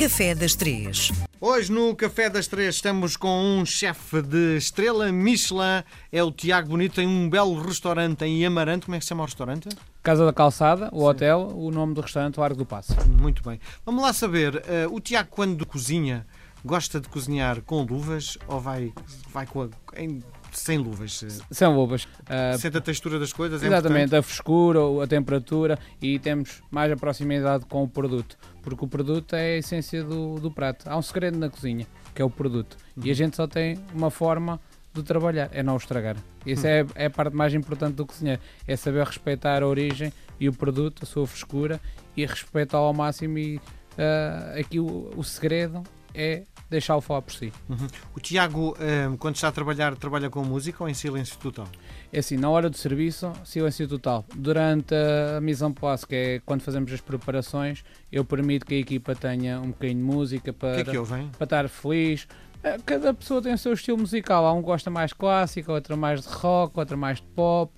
Café das Três. Hoje no Café das Três estamos com um chefe de estrela Michelin, é o Tiago Bonito, tem um belo restaurante em Amarante. Como é que se chama o restaurante? Casa da Calçada, o hotel, o nome do restaurante, o Arco do Passo. Muito bem. Vamos lá saber, eh, o Tiago quando cozinha, gosta de cozinhar com luvas ou vai, vai com a- em- sem luvas? São luvas. Ah, Sente a textura das coisas? é exatamente, importante? a frescura, a temperatura e temos mais a proximidade com o produto. Porque o produto é a essência do, do prato. Há um segredo na cozinha, que é o produto. Uhum. E a gente só tem uma forma de trabalhar, é não o estragar. Isso Uhum. é, é a parte mais importante do cozinheiro. É saber respeitar a origem e o produto, a sua frescura e respeitá-lo ao máximo. E ah, aqui o, o segredo é deixá-lo falar por si. Uhum. O Tiago, eh, quando está a trabalhar, trabalha com música ou em silêncio total? É assim, na hora do serviço, silêncio total. Durante a mise en place, que é quando fazemos as preparações, eu permito que a equipa tenha um bocadinho de música para, que é que para estar feliz. Eh, Cada pessoa tem o seu estilo musical. Há um gosta mais de clássico, outro mais de rock, outro mais de pop,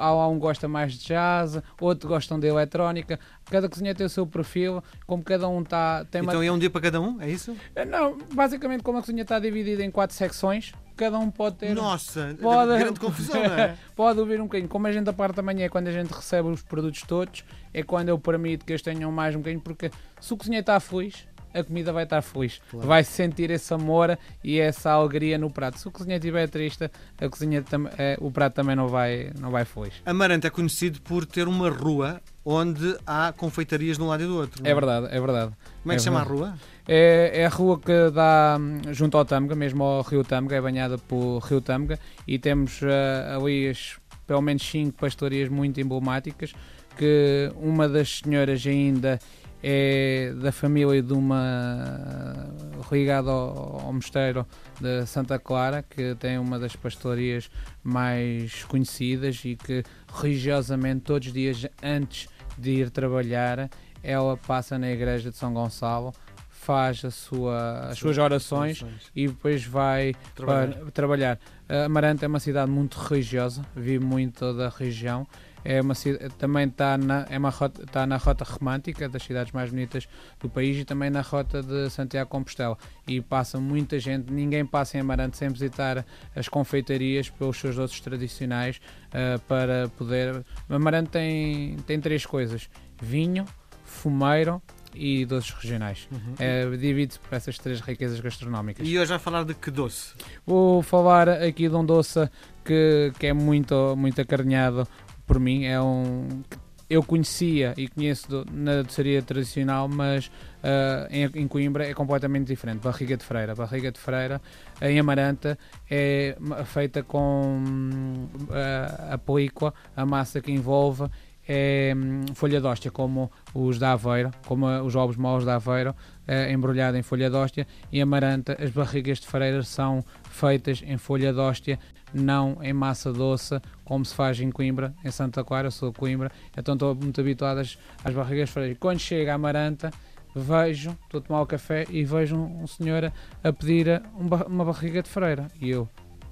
há um gosta mais de jazz, outro gostam de eletrónica. Cada cozinha tem o seu perfil, como cada um está. Tem uma Então é um dia para cada um, é isso? Eh, Não, basicamente, como a cozinha está dividida em quatro secções, cada um pode ter. Nossa, Pode- grande confusão, não é? Pode ouvir um bocadinho. Como a gente a parte da manhã é quando a gente recebe os produtos todos, é quando eu permito que eles tenham mais um bocadinho, porque se o cozinheiro está feliz, a comida vai estar feliz. Claro. Vai sentir esse amor e essa alegria no prato. Se o cozinheiro estiver triste, a cozinha tam- eh, o prato também não vai, não vai feliz. Amarante é conhecido por ter uma rua onde há confeitarias de um lado e do outro. não É verdade, é verdade. Como é que se É chama a rua? É, é a rua que dá hum, junto ao Tâmega, mesmo ao Rio Tâmega, é banhada pelo Rio Tâmega e temos ah, ali as, pelo menos cinco pastorias muito emblemáticas, que uma das senhoras ainda é da família de uma ligada ao, ao mosteiro de Santa Clara, que tem uma das pastorias mais conhecidas e que religiosamente todos os dias antes de ir trabalhar ela passa na igreja de São Gonçalo, faz a sua, as suas orações e depois vai Trabalhar. para trabalhar. A Amarante é uma cidade muito religiosa, vive muito da região. É uma, também está na, é uma rota, está na rota romântica das cidades mais bonitas do país e também na rota de Santiago Compostela. E passa muita gente, ninguém passa em Amarante sem visitar as confeitarias pelos seus doces tradicionais ah, para poder. Amarante tem, tem três coisas: vinho, fumeiro e doces regionais. Uhum. É, Divide-se por essas três riquezas gastronómicas. E hoje vai falar de que doce? Vou falar aqui de um doce que, que é muito, muito acarinhado por mim. É um. Eu conhecia e conheço do- na doçaria tradicional, mas ah, em, em Coimbra é completamente diferente. Barriga de Freira. Barriga de Freira em Amaranta é feita com a, a película, a massa que envolve é folha de hóstia, como os da Aveiro, como os ovos moles da Aveiro, eh, embrulhado em folha de hóstia. Em Amaranta, as barrigas de freira são feitas em folha de hóstia, não em massa doce, como se faz em Coimbra, em Santa Clara, eu sou de Coimbra, então estou muito habituado às, às barrigas de freira. Quando chega a Amaranta, vejo, estou a tomar o café e vejo um, um senhor a, pedir um uma barriga de freira. E eu,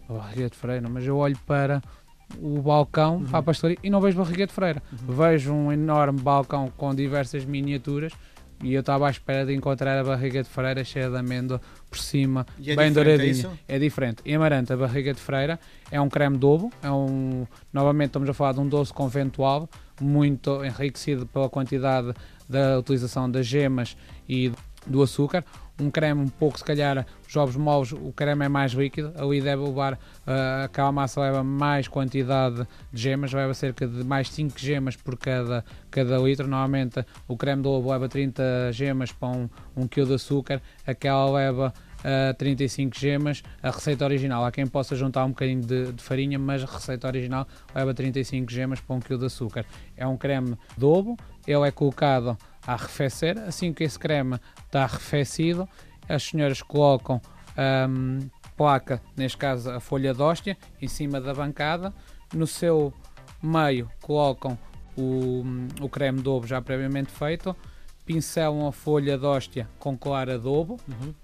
uma barriga de freira, mas eu olho para o balcão, Uhum. para a pastoria, e não vejo barriga de freira. Vejo um enorme balcão com diversas miniaturas e eu estava à espera de encontrar a barriga de freira cheia de amêndoa por cima, é bem é douradinha. isso? É diferente. Em Amarante, a barriga de freira é um creme de ovo, é um, novamente estamos a falar de um doce conventual, muito enriquecido pela quantidade da utilização das gemas e do açúcar. Um creme um pouco, se calhar, os ovos moles, o creme é mais líquido, ali deve levar, ah, aquela massa leva mais quantidade de gemas, leva cerca de mais 5 gemas por cada, cada litro. Normalmente o creme de ovo leva 30 gemas para um, um quilo de açúcar, aquela leva a 35 gemas. A receita original, há quem possa juntar um bocadinho de, de farinha, mas a receita original leva 35 gemas para um quilo de açúcar. É um creme de ovo, ele é colocado a arrefecer. Assim que esse creme está arrefecido, as senhoras colocam hum, placa, neste caso a folha de hóstia, em cima da bancada. No seu meio colocam o, o creme de ovo já previamente feito, pincelam a folha de hóstia com clara de ovo, Uhum.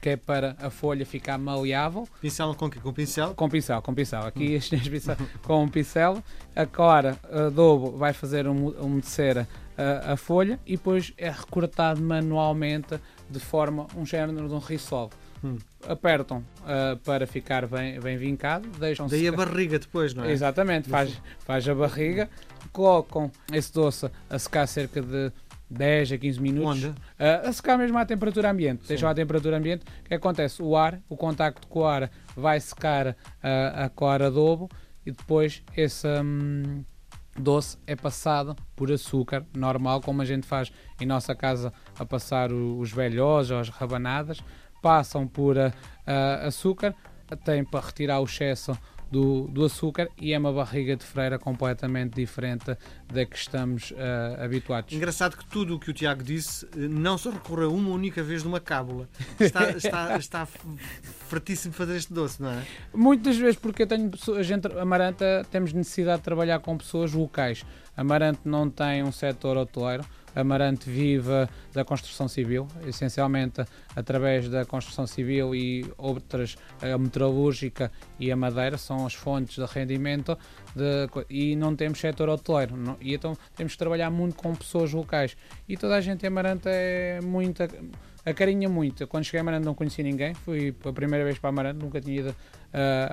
que é para a folha ficar maleável. Pincel com quê? Com pincel? Com pincel, com pincel. Aqui este é pincel, com um pincel. A clara a adobo vai fazer umu- umedecer a, a folha e depois é recortado manualmente de forma um género de um risol. Hum. Apertam uh, para ficar bem, bem vincado, deixam Daí a barriga depois, não é? Exatamente, faz, faz a barriga, colocam esse doce a secar cerca de 10 a 15 minutos. Uh, a secar mesmo à temperatura ambiente. Sim. Deixam à temperatura ambiente. O que acontece? O ar, o contacto com o ar vai secar uh, a cor adobo e depois esse hum, doce é passado por açúcar normal, como a gente faz em nossa casa a passar os velhos ou as rabanadas. Passam por uh, uh, açúcar, tem para retirar o excesso do, do açúcar e é uma barriga de freira completamente diferente da que estamos uh, habituados. Engraçado que tudo o que o Tiago disse eh, não se recorreu uma única vez de uma cábula. Está, está, está fartíssimo fazer este doce, não é? Muitas vezes porque eu tenho pessoas, a gente, Amaranta, temos necessidade de trabalhar com pessoas locais. Amarante não tem um setor hoteleiro. Amarante vive da construção civil, essencialmente através da construção civil e outras, a metalúrgica e a madeira, são as fontes de rendimento de e não temos setor hoteleiro. não- e então temos que trabalhar muito com pessoas locais. E toda a gente em Amarante é muito acarinha muito. Quando cheguei a Amarante não conhecia ninguém, fui a primeira vez para Amarante, nunca tinha ido uh,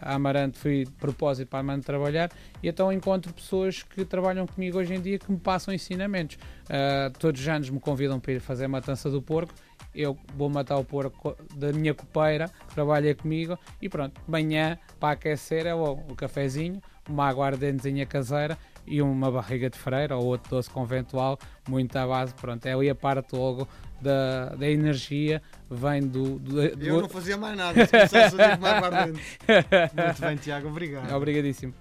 a Amarante, fui de propósito para Amarante trabalhar e então encontro pessoas que trabalham comigo hoje em dia que me passam ensinamentos. Uh, todos os anos me convidam para ir fazer a matança do porco. Eu vou matar o porco da minha copeira, trabalha comigo, e pronto, manhã para aquecer é o, o cafezinho, uma aguardentezinha caseira e uma barriga de freira ou outro doce conventual, muito à base. Pronto, é ali a parte logo da, da energia, vem do. do, do Eu não fazia mais nada, se fazer mais. Muito bem, Tiago, obrigado. Obrigadíssimo.